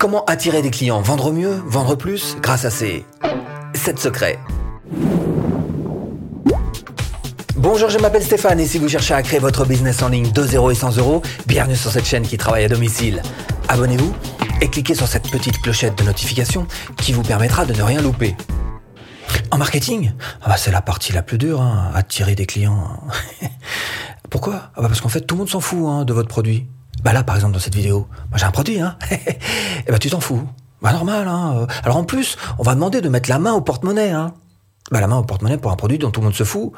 Comment attirer des clients? Vendre mieux? Vendre plus? Grâce à ces 7 secrets. Bonjour, je m'appelle Stéphane et si vous cherchez à créer votre business en ligne de 0 et 100 euros, bienvenue sur cette chaîne qui travaille à domicile. Abonnez-vous et cliquez sur cette petite clochette de notification qui vous permettra de ne rien louper. En marketing, ah bah, c'est la partie la plus dure, hein, attirer des clients. Pourquoi? Ah bah, Parce qu'en fait, tout le monde s'en fout hein, de votre produit. Bah là, par exemple, dans cette vidéo, moi j'ai un produit, hein. et bah tu t'en fous. Bah normal, hein. Alors en plus, on va demander de mettre la main au porte-monnaie, hein. Bah la main au porte-monnaie pour un produit dont tout le monde se fout,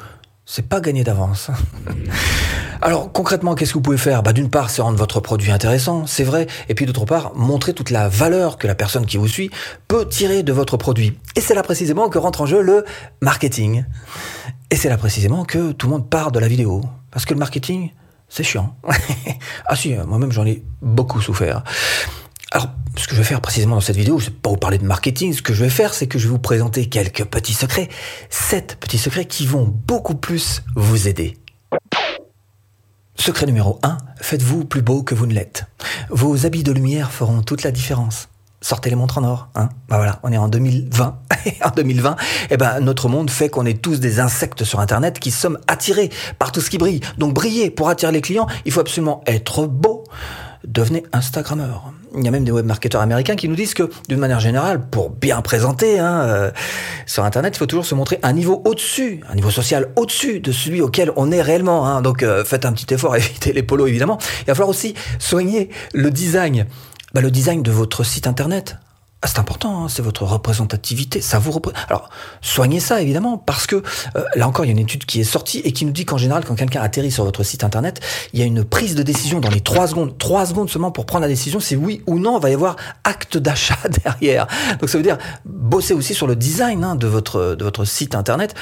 c'est pas gagné d'avance. Alors concrètement, qu'est-ce que vous pouvez faire? Bah, D'une part, c'est rendre votre produit intéressant, c'est vrai, et puis d'autre part, montrer toute la valeur que la personne qui vous suit peut tirer de votre produit. Et c'est là précisément que rentre en jeu le marketing. Et c'est là précisément que tout le monde part de la vidéo. Parce que le marketing, c'est chiant. ah si, moi-même j'en ai beaucoup souffert. Alors, ce que je vais faire précisément dans cette vidéo, je ne pas vous parler de marketing, ce que je vais faire, c'est que je vais vous présenter quelques petits secrets, sept petits secrets qui vont beaucoup plus vous aider. Secret numéro 1, faites-vous plus beau que vous ne l'êtes. Vos habits de lumière feront toute la différence. Sortez les montres en or, hein. Bah voilà, on est en 2020. en 2020, eh ben, notre monde fait qu'on est tous des insectes sur Internet qui sommes attirés par tout ce qui brille. Donc, briller pour attirer les clients, il faut absolument être beau. Devenez Instagrammeur il y a même des webmarketeurs américains qui nous disent que, d'une manière générale, pour bien présenter hein, euh, sur Internet, il faut toujours se montrer un niveau au-dessus, un niveau social au-dessus de celui auquel on est réellement. Hein. Donc euh, faites un petit effort, évitez les polos évidemment. Il va falloir aussi soigner le design. Bah, le design de votre site Internet. Ah, c'est important, hein, c'est votre représentativité, ça vous représente. Alors, soignez ça évidemment, parce que euh, là encore, il y a une étude qui est sortie et qui nous dit qu'en général, quand quelqu'un atterrit sur votre site internet, il y a une prise de décision dans les trois secondes, trois secondes seulement pour prendre la décision, c'est oui ou non, il va y avoir acte d'achat derrière. Donc ça veut dire bosser aussi sur le design hein, de votre de votre site internet.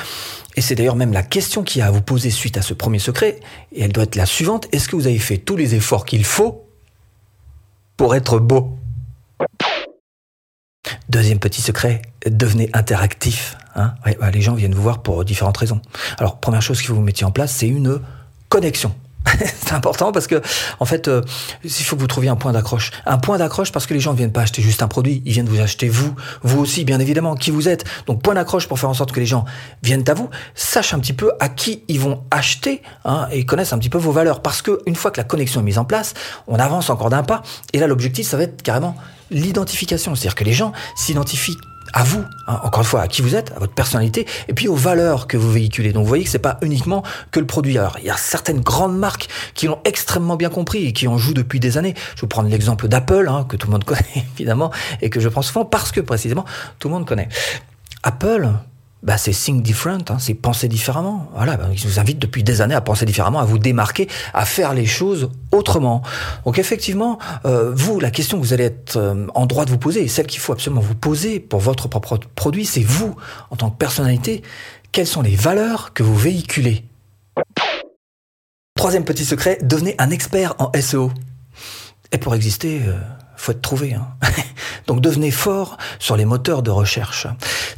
Et c'est d'ailleurs même la question qu'il y a à vous poser suite à ce premier secret, et elle doit être la suivante est-ce que vous avez fait tous les efforts qu'il faut pour être beau Deuxième petit secret, devenez interactif. Hein les gens viennent vous voir pour différentes raisons. Alors, première chose qu'il faut vous mettre en place, c'est une connexion. c'est important parce que, en fait, euh, il faut que vous trouviez un point d'accroche. Un point d'accroche parce que les gens ne viennent pas acheter juste un produit, ils viennent vous acheter vous, vous aussi, bien évidemment, qui vous êtes. Donc, point d'accroche pour faire en sorte que les gens viennent à vous, sachent un petit peu à qui ils vont acheter hein, et connaissent un petit peu vos valeurs. Parce que une fois que la connexion est mise en place, on avance encore d'un pas. Et là, l'objectif, ça va être carrément l'identification. C'est-à-dire que les gens s'identifient à vous, hein, encore une fois, à qui vous êtes, à votre personnalité, et puis aux valeurs que vous véhiculez. Donc vous voyez que c'est pas uniquement que le produit. Alors il y a certaines grandes marques qui l'ont extrêmement bien compris et qui en jouent depuis des années. Je vais vous prendre l'exemple d'Apple, hein, que tout le monde connaît évidemment, et que je prends souvent parce que précisément tout le monde connaît. Apple, bah, c'est think different, hein, c'est penser différemment. Voilà, bah, je vous invite depuis des années à penser différemment, à vous démarquer, à faire les choses autrement. Donc effectivement, euh, vous, la question que vous allez être euh, en droit de vous poser, et celle qu'il faut absolument vous poser pour votre propre produit, c'est vous, en tant que personnalité, quelles sont les valeurs que vous véhiculez? Troisième petit secret, devenez un expert en SEO. Et pour exister, euh, faut être trouvé. Hein. Donc devenez fort sur les moteurs de recherche.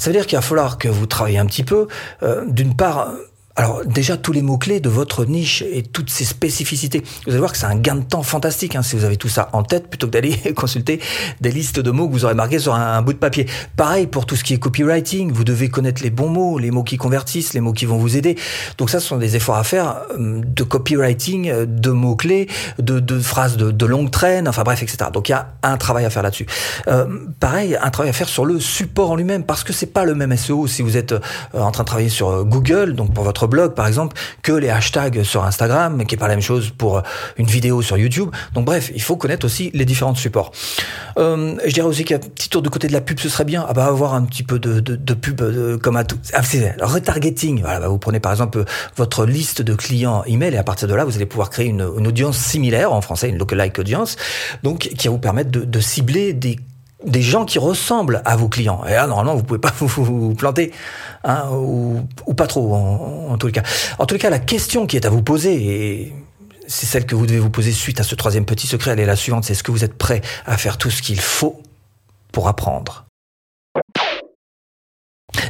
Ça veut dire qu'il va falloir que vous travaillez un petit peu, euh, d'une part, alors déjà tous les mots-clés de votre niche et toutes ces spécificités. Vous allez voir que c'est un gain de temps fantastique hein, si vous avez tout ça en tête plutôt que d'aller consulter des listes de mots que vous aurez marqués sur un, bout de papier. Pareil pour tout ce qui est copywriting, vous devez connaître les bons mots, les mots qui convertissent, les mots qui vont vous aider. Donc ça ce sont des efforts à faire euh, de copywriting, euh, de mots-clés, de, de phrases de, de, longue traîne, enfin bref, etc. Donc il y a un travail à faire là-dessus. Euh, pareil, un travail à faire sur le support en lui-même parce que c'est pas le même SEO si vous êtes en train de travailler sur Google, donc pour votre blog par exemple que les hashtags sur Instagram, qui est pas la même chose pour euh, une vidéo sur YouTube. Donc bref, il faut connaître aussi les différents supports. Euh, je dirais aussi qu'un petit tour de côté de la pub, ce serait bien. Ah bah avoir un petit peu de, de, pub euh, comme à tout. Ah, retargeting. Voilà, bah, vous prenez par exemple votre liste de clients email et à partir de là, vous allez pouvoir créer une, audience similaire en français, une lookalike audience, donc qui va vous permettre de, de cibler des des gens qui ressemblent à vos clients. Et là, normalement, vous pouvez pas vous, planter, hein, ou, pas trop, en, en, tout cas. En tout cas, la question qui est à vous poser, et c'est celle que vous devez vous poser suite à ce troisième petit secret, elle est la suivante, c'est est-ce que vous êtes prêt à faire tout ce qu'il faut pour apprendre?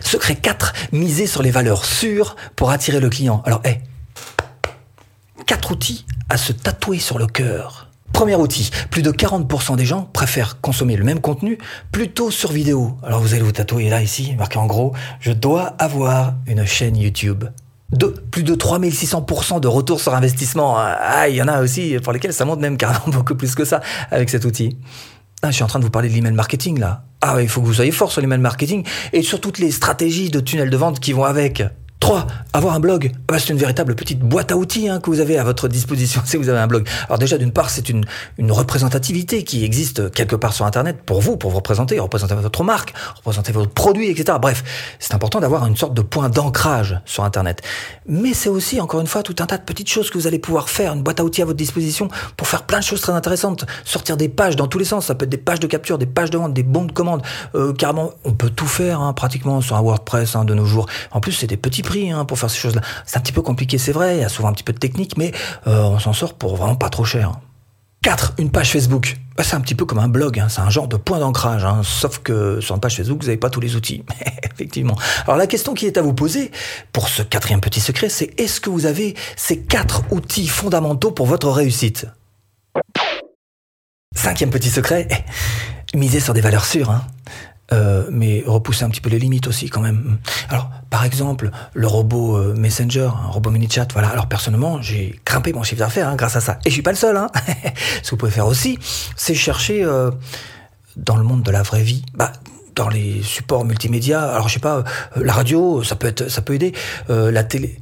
Secret 4, miser sur les valeurs sûres pour attirer le client. Alors, hé, quatre outils à se tatouer sur le cœur Premier outil, plus de 40% des gens préfèrent consommer le même contenu plutôt sur vidéo. Alors vous allez vous tatouer là, ici, marqué en gros, je dois avoir une chaîne YouTube. De, plus de 3600% de retour sur investissement. Ah, il y en a aussi pour lesquels ça monte même carrément beaucoup plus que ça avec cet outil. Ah, je suis en train de vous parler de l'email marketing là. Ah, il faut que vous soyez fort sur l'email marketing et sur toutes les stratégies de tunnel de vente qui vont avec. 3. Avoir un blog. Bah, c'est une véritable petite boîte à outils hein, que vous avez à votre disposition si vous avez un blog. Alors déjà, d'une part, c'est une, une représentativité qui existe quelque part sur Internet pour vous, pour vous représenter, représenter votre marque, représenter votre produit, etc. Bref, c'est important d'avoir une sorte de point d'ancrage sur Internet. Mais c'est aussi, encore une fois, tout un tas de petites choses que vous allez pouvoir faire, une boîte à outils à votre disposition pour faire plein de choses très intéressantes. Sortir des pages dans tous les sens. Ça peut être des pages de capture, des pages de vente, des bons de commande. Euh, carrément, on peut tout faire hein, pratiquement sur un WordPress hein, de nos jours. En plus, c'est des petits prix Hein, pour faire ces choses-là. C'est un petit peu compliqué, c'est vrai, il y a souvent un petit peu de technique, mais euh, on s'en sort pour vraiment pas trop cher. 4. Une page Facebook. Bah, c'est un petit peu comme un blog, hein. c'est un genre de point d'ancrage, hein. sauf que sur une page Facebook, vous n'avez pas tous les outils. Effectivement. Alors la question qui est à vous poser pour ce quatrième petit secret, c'est est-ce que vous avez ces quatre outils fondamentaux pour votre réussite? Cinquième petit secret, misez sur des valeurs sûres. Hein. Euh, mais repousser un petit peu les limites aussi quand même. Alors, par exemple, le robot euh, Messenger, un robot mini-chat, voilà. Alors, personnellement, j'ai grimpé mon chiffre d'affaires hein, grâce à ça. Et je suis pas le seul. Hein. Ce que vous pouvez faire aussi, c'est chercher euh, dans le monde de la vraie vie, bah, dans les supports multimédia. Alors, je sais pas, la radio, ça peut être, ça peut aider. la télé,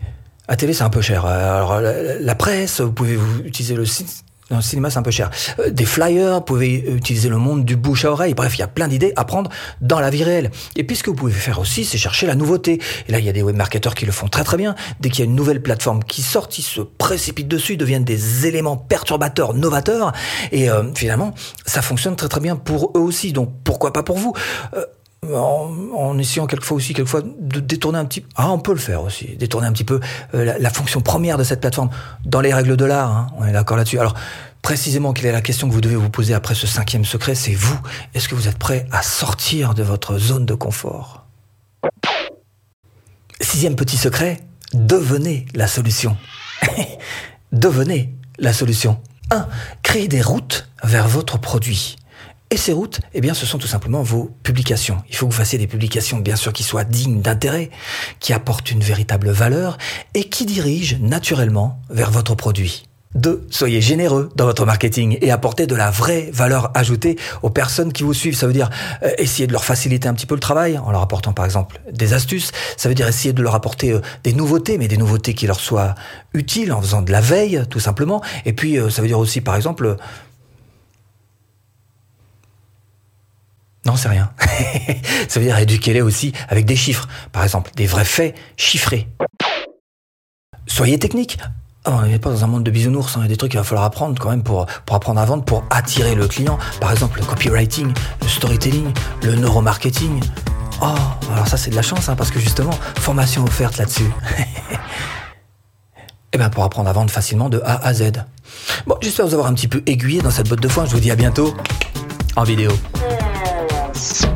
la télé, c'est un peu cher. Alors, la, presse, vous pouvez utiliser le site dans cinéma, c'est un peu cher. Euh, des flyers, vous pouvez utiliser le monde du bouche à oreille. Bref, il y a plein d'idées à prendre dans la vie réelle. Et puis, ce que vous pouvez faire aussi, c'est chercher la nouveauté. Et là, il y a des webmarketeurs qui le font très très bien. Dès qu'il y a une nouvelle plateforme qui sort, ils se précipitent dessus, deviennent des éléments perturbateurs, novateurs. Et euh, finalement, ça fonctionne très très bien pour eux aussi. Donc, pourquoi pas pour vous? Euh, en, essayant quelquefois aussi, quelquefois, de détourner un petit... Ah, on peut le faire aussi, détourner un petit peu euh, la, fonction première de cette plateforme dans les règles de l'art, hein, on est d'accord là-dessus. Alors, précisément, quelle est la question que vous devez vous poser après ce cinquième secret? C'est vous. Est-ce que vous êtes prêt à sortir de votre zone de confort? Sixième petit secret, devenez la solution. devenez la solution. 1. Créez des routes vers votre produit. Et ces routes, eh bien, ce sont tout simplement vos publications. Il faut que vous fassiez des publications, bien sûr, qui soient dignes d'intérêt, qui apportent une véritable valeur et qui dirigent naturellement vers votre produit. 2. Soyez généreux dans votre marketing et apportez de la vraie valeur ajoutée aux personnes qui vous suivent. Ça veut dire euh, essayer de leur faciliter un petit peu le travail en leur apportant par exemple des astuces. Ça veut dire essayer de leur apporter euh, des nouveautés, mais des nouveautés qui leur soient utiles en faisant de la veille tout simplement. Et puis euh, ça veut dire aussi par exemple Non, c'est rien. ça veut dire éduquez-les aussi avec des chiffres. Par exemple, des vrais faits chiffrés. Soyez technique. Oh, on n'est pas dans un monde de bisounours, hein. il y a des trucs qu'il va falloir apprendre quand même pour, pour apprendre à vendre, pour attirer le client. Par exemple, le copywriting, le storytelling, le neuromarketing. Oh, alors ça c'est de la chance, hein, parce que justement, formation offerte là-dessus. Eh bien, pour apprendre à vendre facilement de A à Z. Bon, j'espère vous avoir un petit peu aiguillé dans cette botte de foin. Je vous dis à bientôt en vidéo. Peace.